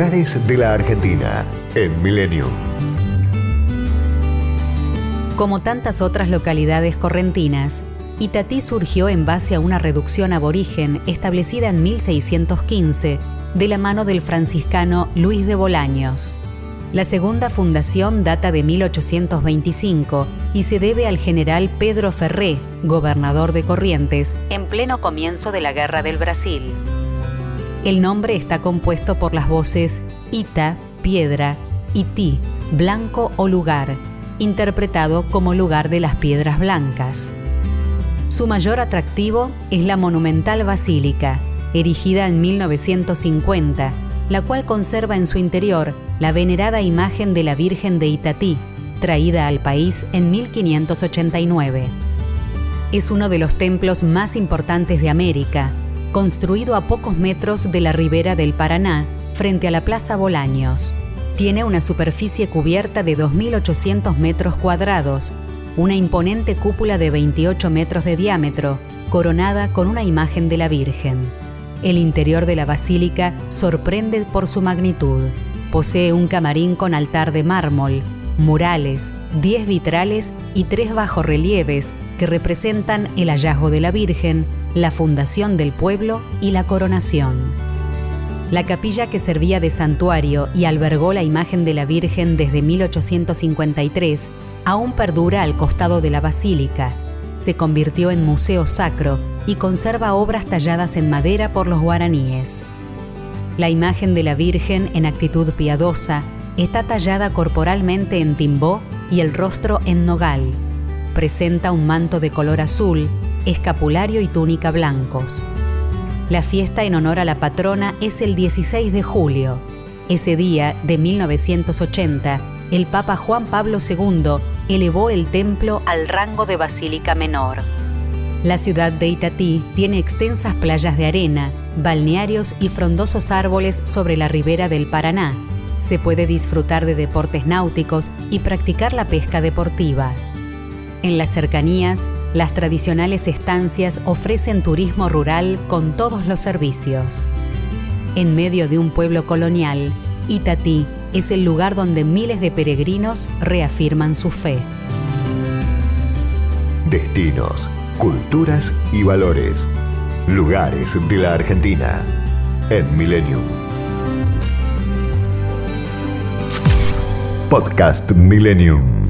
De la Argentina en Milenio. Como tantas otras localidades correntinas, Itatí surgió en base a una reducción aborigen establecida en 1615 de la mano del franciscano Luis de Bolaños. La segunda fundación data de 1825 y se debe al general Pedro Ferré, gobernador de Corrientes, en pleno comienzo de la Guerra del Brasil. El nombre está compuesto por las voces Ita, piedra, y Ti, blanco o lugar, interpretado como lugar de las piedras blancas. Su mayor atractivo es la monumental basílica, erigida en 1950, la cual conserva en su interior la venerada imagen de la Virgen de Itatí, traída al país en 1589. Es uno de los templos más importantes de América, construido a pocos metros de la ribera del Paraná, frente a la Plaza Bolaños. Tiene una superficie cubierta de 2.800 metros cuadrados, una imponente cúpula de 28 metros de diámetro, coronada con una imagen de la Virgen. El interior de la basílica sorprende por su magnitud. Posee un camarín con altar de mármol, murales, 10 vitrales y tres bajorrelieves que representan el hallazgo de la Virgen, la fundación del pueblo y la coronación. La capilla que servía de santuario y albergó la imagen de la Virgen desde 1853 aún perdura al costado de la basílica. Se convirtió en museo sacro y conserva obras talladas en madera por los guaraníes. La imagen de la Virgen en actitud piadosa está tallada corporalmente en timbó y el rostro en nogal. Presenta un manto de color azul, escapulario y túnica blancos. La fiesta en honor a la patrona es el 16 de julio. Ese día, de 1980, el Papa Juan Pablo II elevó el templo al rango de basílica menor. La ciudad de Itatí tiene extensas playas de arena, balnearios y frondosos árboles sobre la ribera del Paraná. Se puede disfrutar de deportes náuticos y practicar la pesca deportiva. En las cercanías, las tradicionales estancias ofrecen turismo rural con todos los servicios. En medio de un pueblo colonial, Itatí es el lugar donde miles de peregrinos reafirman su fe. Destinos, culturas y valores. Lugares de la Argentina en Millennium. Podcast Millennium.